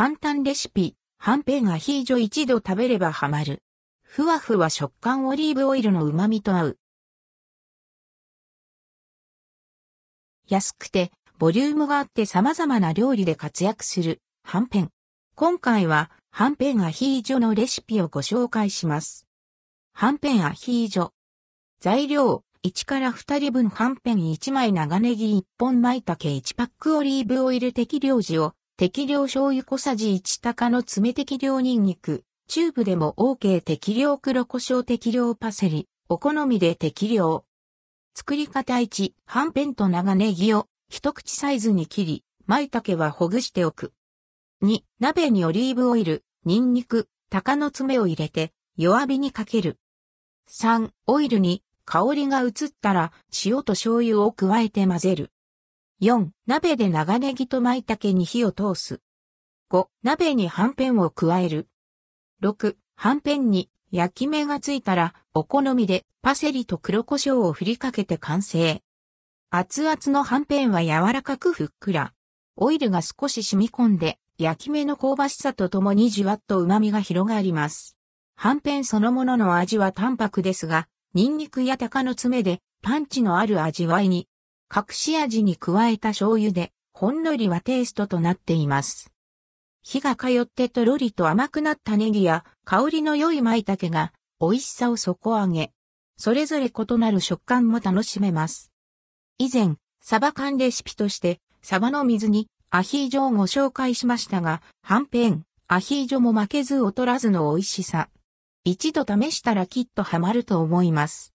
簡単レシピ、はんぺんアヒージョ一度食べればハマる。ふわふわ食感オリーブオイルの旨味と合う。安くて、ボリュームがあって様々な料理で活躍する、はんぺん。今回は、はんぺんアヒージョのレシピをご紹介します。はんぺんアヒージョ。材料、1から2人分はんぺん1枚長ネギ1本舞茸1パックオリーブオイル適量塩、適量醤油小さじ1高の爪適量ニンニク、チューブでも OK 適量黒胡椒適量パセリ、お好みで適量。作り方1、はんぺんと長ネギを一口サイズに切り、舞茸はほぐしておく。2、鍋にオリーブオイル、ニンニク、鷹の爪を入れて弱火にかける。3、オイルに香りが移ったら塩と醤油を加えて混ぜる。4、鍋で長ネギと舞茸に火を通す。5、鍋にはんぺんを加える。6、はんぺんに焼き目がついたらお好みでパセリと黒胡椒を振りかけて完成。熱々のはんぺんは柔らかくふっくら。オイルが少し染み込んで焼き目の香ばしさとともにじわっと旨味が広がります。はんぺんそのものの味は淡白ですが、ニンニクや鷹の爪でパンチのある味わいに、隠し味に加えた醤油で、ほんのりはテイストとなっています。火が通ってとろりと甘くなったネギや香りの良い舞茸が美味しさを底上げ、それぞれ異なる食感も楽しめます。以前、サバ缶レシピとして、サバの水にアヒージョをご紹介しましたが、はんぺん、アヒージョも負けず劣らずの美味しさ。一度試したらきっとハマると思います。